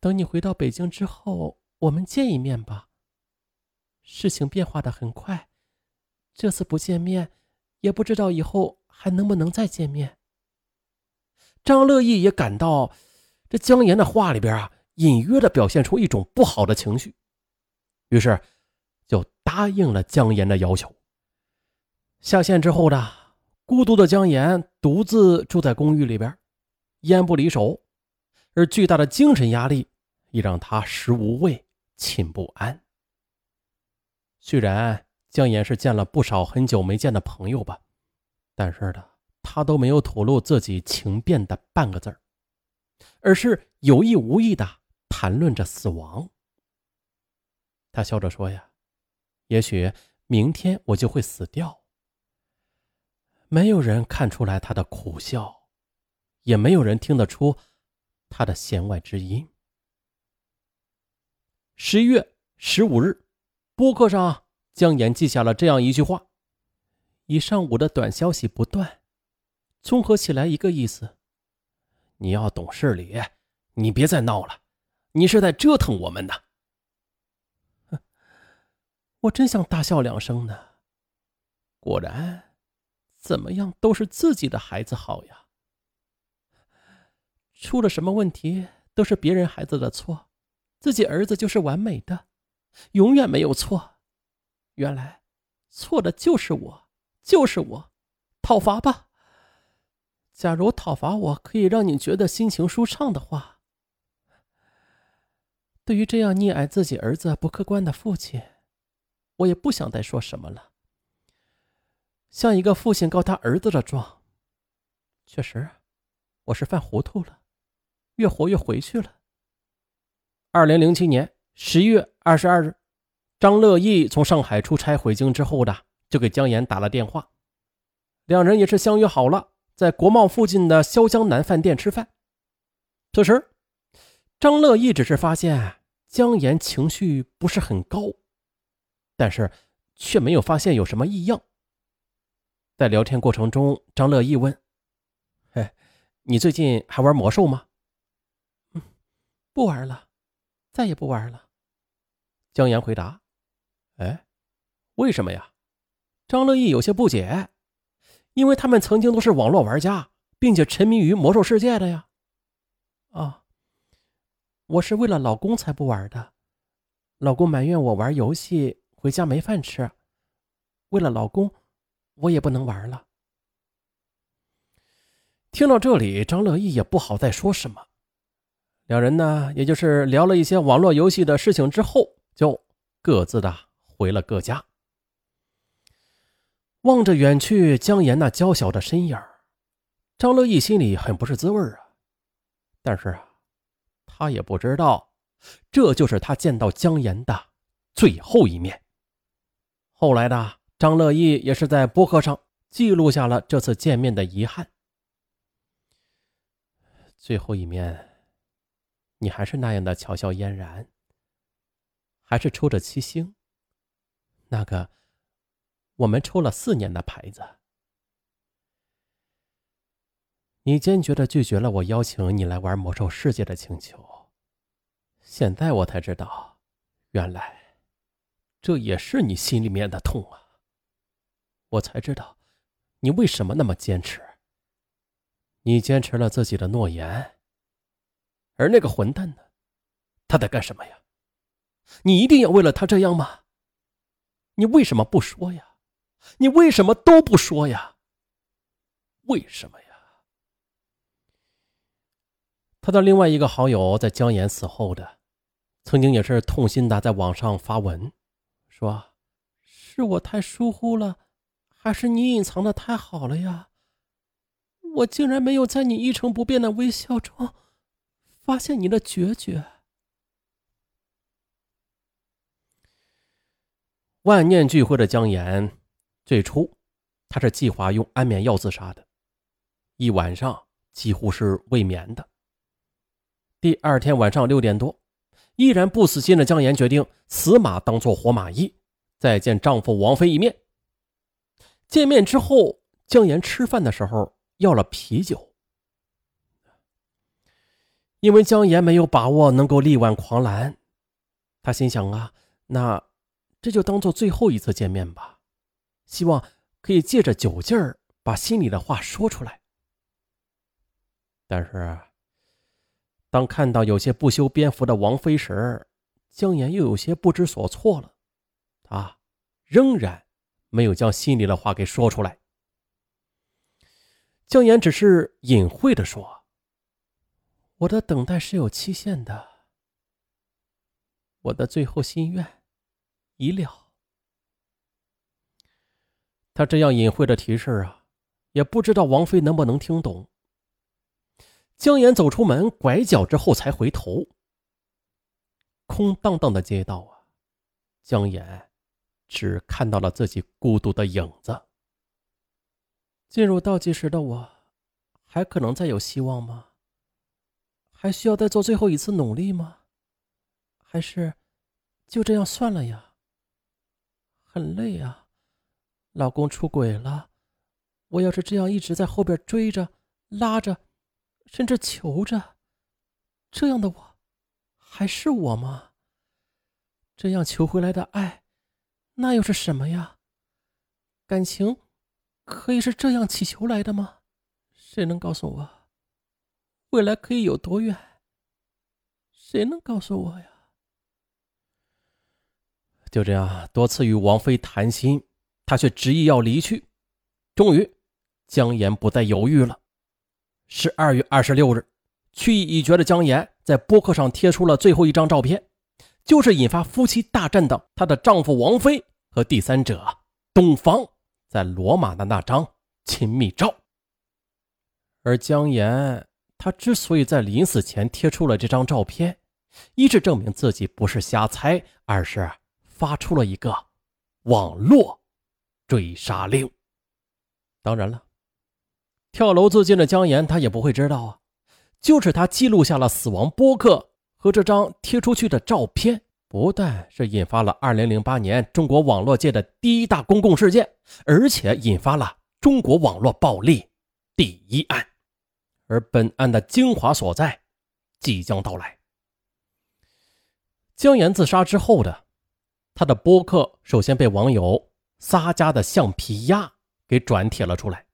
等你回到北京之后，我们见一面吧。事情变化的很快，这次不见面，也不知道以后还能不能再见面。张乐意也感到，这姜岩的话里边啊，隐约的表现出一种不好的情绪，于是就答应了姜岩的要求。下线之后呢孤独的姜岩独自住在公寓里边，烟不离手，而巨大的精神压力也让他食无味，寝不安。虽然姜岩是见了不少很久没见的朋友吧，但是呢。他都没有吐露自己情变的半个字儿，而是有意无意的谈论着死亡。他笑着说：“呀，也许明天我就会死掉。”没有人看出来他的苦笑，也没有人听得出他的弦外之音。十一月十五日，播客上姜岩记下了这样一句话：“一上午的短消息不断。”综合起来一个意思，你要懂事理，你别再闹了，你是在折腾我们呢。我真想大笑两声呢。果然，怎么样都是自己的孩子好呀。出了什么问题都是别人孩子的错，自己儿子就是完美的，永远没有错。原来错的就是我，就是我，讨伐吧。假如讨伐我可以让你觉得心情舒畅的话，对于这样溺爱自己儿子不客观的父亲，我也不想再说什么了。像一个父亲告他儿子的状，确实，我是犯糊涂了，越活越回去了。二零零七年十一月二十二日，张乐义从上海出差回京之后的，就给姜岩打了电话，两人也是相约好了。在国贸附近的潇江南饭店吃饭。此时，张乐义只是发现姜岩情绪不是很高，但是却没有发现有什么异样。在聊天过程中，张乐义问：“哎，你最近还玩魔兽吗？”“，不玩了，再也不玩了。”姜岩回答。“哎，为什么呀？”张乐义有些不解。因为他们曾经都是网络玩家，并且沉迷于魔兽世界的呀。啊，我是为了老公才不玩的。老公埋怨我玩游戏回家没饭吃，为了老公，我也不能玩了。听到这里，张乐意也不好再说什么。两人呢，也就是聊了一些网络游戏的事情之后，就各自的回了各家。望着远去姜岩那娇小的身影张乐意心里很不是滋味啊。但是啊，他也不知道，这就是他见到姜岩的最后一面。后来的张乐意也是在博客上记录下了这次见面的遗憾。最后一面，你还是那样的巧笑嫣然，还是抽着七星，那个。我们抽了四年的牌子，你坚决的拒绝了我邀请你来玩魔兽世界的请求。现在我才知道，原来这也是你心里面的痛啊！我才知道，你为什么那么坚持。你坚持了自己的诺言，而那个混蛋呢？他在干什么呀？你一定要为了他这样吗？你为什么不说呀？你为什么都不说呀？为什么呀？他的另外一个好友在姜岩死后的，曾经也是痛心的，在网上发文说：“是我太疏忽了，还是你隐藏的太好了呀？我竟然没有在你一成不变的微笑中发现你的决绝。”万念俱灰的姜岩。最初，他是计划用安眠药自杀的，一晚上几乎是未眠的。第二天晚上六点多，依然不死心的姜岩决定死马当做活马医，再见丈夫王菲一面。见面之后，姜岩吃饭的时候要了啤酒。因为姜岩没有把握能够力挽狂澜，他心想啊，那这就当做最后一次见面吧，希望可以借着酒劲儿把心里的话说出来。但是，当看到有些不修边幅的王妃时，姜岩又有些不知所措了。他仍然没有将心里的话给说出来。姜岩只是隐晦的说。我的等待是有期限的，我的最后心愿已了。他这样隐晦的提示啊，也不知道王妃能不能听懂。姜岩走出门，拐角之后才回头，空荡荡的街道啊，姜岩只看到了自己孤独的影子。进入倒计时的我，还可能再有希望吗？还需要再做最后一次努力吗？还是就这样算了呀？很累啊，老公出轨了，我要是这样一直在后边追着、拉着，甚至求着，这样的我还是我吗？这样求回来的爱，那又是什么呀？感情可以是这样祈求来的吗？谁能告诉我？未来可以有多远？谁能告诉我呀？就这样，多次与王妃谈心，他却执意要离去。终于，姜岩不再犹豫了。十二月二十六日，去意已决的姜岩在博客上贴出了最后一张照片，就是引发夫妻大战的她的丈夫王妃和第三者东方在罗马的那张亲密照。而姜岩。他之所以在临死前贴出了这张照片，一是证明自己不是瞎猜，二是发出了一个网络追杀令。当然了，跳楼自尽的姜岩他也不会知道啊，就是他记录下了死亡播客和这张贴出去的照片，不但是引发了2008年中国网络界的第一大公共事件，而且引发了中国网络暴力第一案。而本案的精华所在即将到来。姜岩自杀之后的他的播客，首先被网友撒家的橡皮鸭给转帖了出来，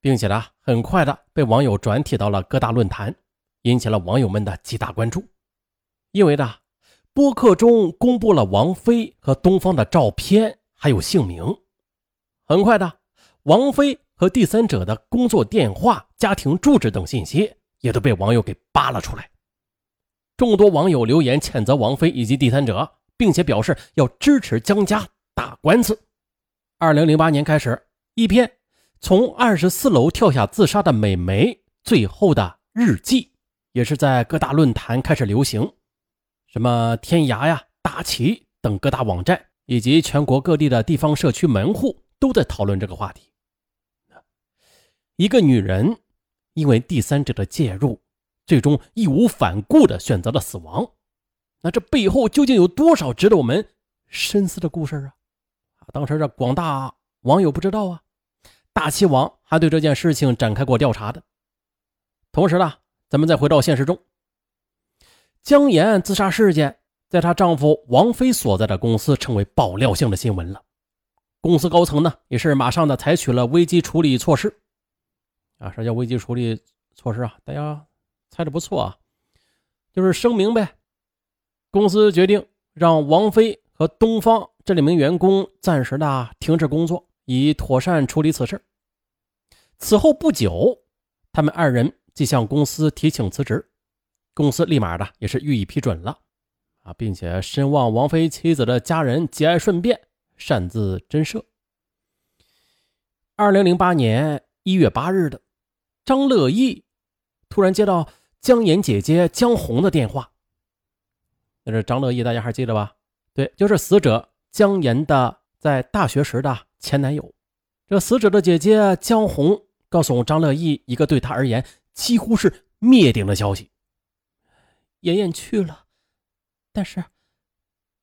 并且呢，很快的被网友转帖到了各大论坛，引起了网友们的极大关注。因为呢，播客中公布了王菲和东方的照片还有姓名，很快的，王菲。和第三者的工作电话、家庭住址等信息也都被网友给扒了出来。众多网友留言谴责王菲以及第三者，并且表示要支持江家打官司。二零零八年开始，一篇从二十四楼跳下自杀的美眉最后的日记，也是在各大论坛开始流行，什么天涯呀、大旗等各大网站以及全国各地的地方社区门户都在讨论这个话题。一个女人因为第三者的介入，最终义无反顾地选择了死亡。那这背后究竟有多少值得我们深思的故事啊？啊，当时这广大网友不知道啊。大气网还对这件事情展开过调查的。同时呢，咱们再回到现实中，姜岩自杀事件在她丈夫王菲所在的公司成为爆料性的新闻了。公司高层呢，也是马上的采取了危机处理措施。啊，啥叫危机处理措施啊？大家猜的不错啊，就是声明呗。公司决定让王菲和东方这两名员工暂时的停止工作，以妥善处理此事。此后不久，他们二人即向公司提请辞职，公司立马的也是予以批准了。啊，并且深望王菲妻子的家人节哀顺变，擅自真赦。二零零八年一月八日的。张乐意突然接到姜岩姐姐姜红的电话。那是张乐意，大家还记得吧？对，就是死者姜岩的在大学时的前男友。这死者的姐姐姜红告诉我张乐意一个对他而言几乎是灭顶的消息：妍妍去了，但是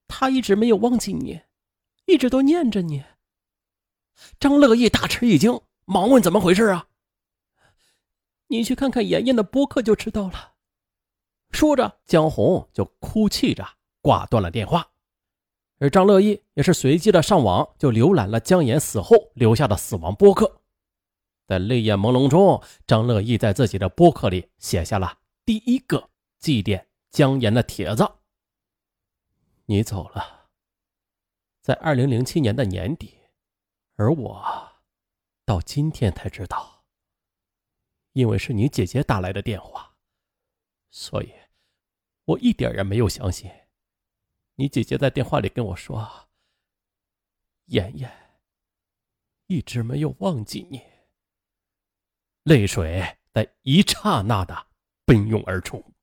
他一直没有忘记你，一直都念着你。张乐意大吃一惊，忙问：“怎么回事啊？”你去看看妍妍的播客就知道了。说着，江红就哭泣着挂断了电话。而张乐意也是随即的上网，就浏览了姜岩死后留下的死亡播客。在泪眼朦胧中，张乐意在自己的博客里写下了第一个祭奠姜岩的帖子：“你走了，在二零零七年的年底，而我到今天才知道，因为是你姐姐打来的电话，所以我一点也没有相信。”你姐姐在电话里跟我说：“妍妍一直没有忘记你。”泪水在一刹那的奔涌而出。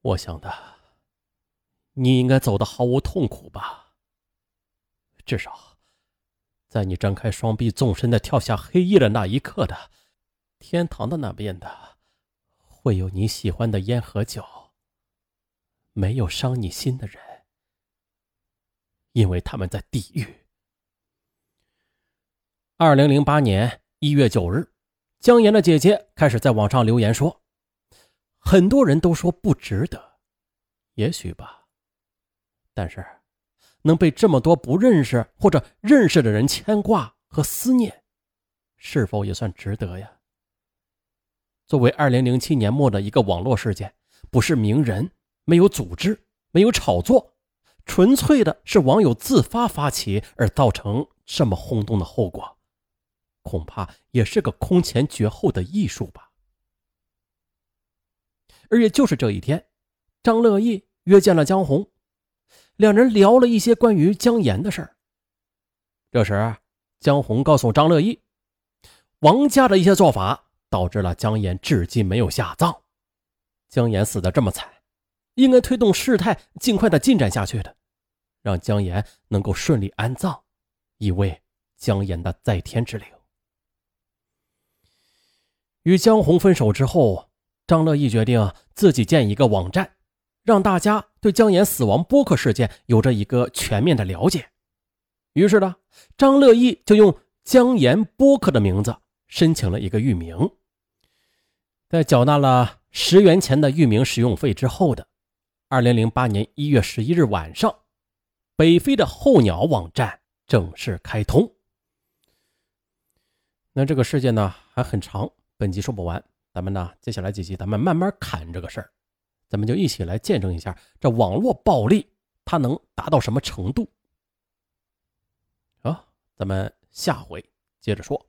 我想的，你应该走的毫无痛苦吧？至少，在你张开双臂纵身的跳下黑夜的那一刻的天堂的那边的，会有你喜欢的烟和酒。没有伤你心的人，因为他们在地狱。二零零八年一月九日，姜岩的姐姐开始在网上留言说：“很多人都说不值得，也许吧，但是能被这么多不认识或者认识的人牵挂和思念，是否也算值得呀？”作为二零零七年末的一个网络事件，不是名人。没有组织，没有炒作，纯粹的是网友自发发起而造成这么轰动的后果，恐怕也是个空前绝后的艺术吧。而也就是这一天，张乐义约见了江红，两人聊了一些关于姜岩的事儿。这时，江红告诉张乐意，王家的一些做法导致了姜岩至今没有下葬，姜岩死的这么惨。应该推动事态尽快的进展下去的，让姜岩能够顺利安葬，以为姜岩的在天之灵。与江红分手之后，张乐意决定自己建一个网站，让大家对姜岩死亡播客事件有着一个全面的了解。于是呢，张乐义就用姜岩播客的名字申请了一个域名，在缴纳了十元钱的域名使用费之后的。二零零八年一月十一日晚上，北非的候鸟网站正式开通。那这个事件呢还很长，本集说不完，咱们呢接下来几集咱们慢慢看这个事儿，咱们就一起来见证一下这网络暴力它能达到什么程度。好，咱们下回接着说。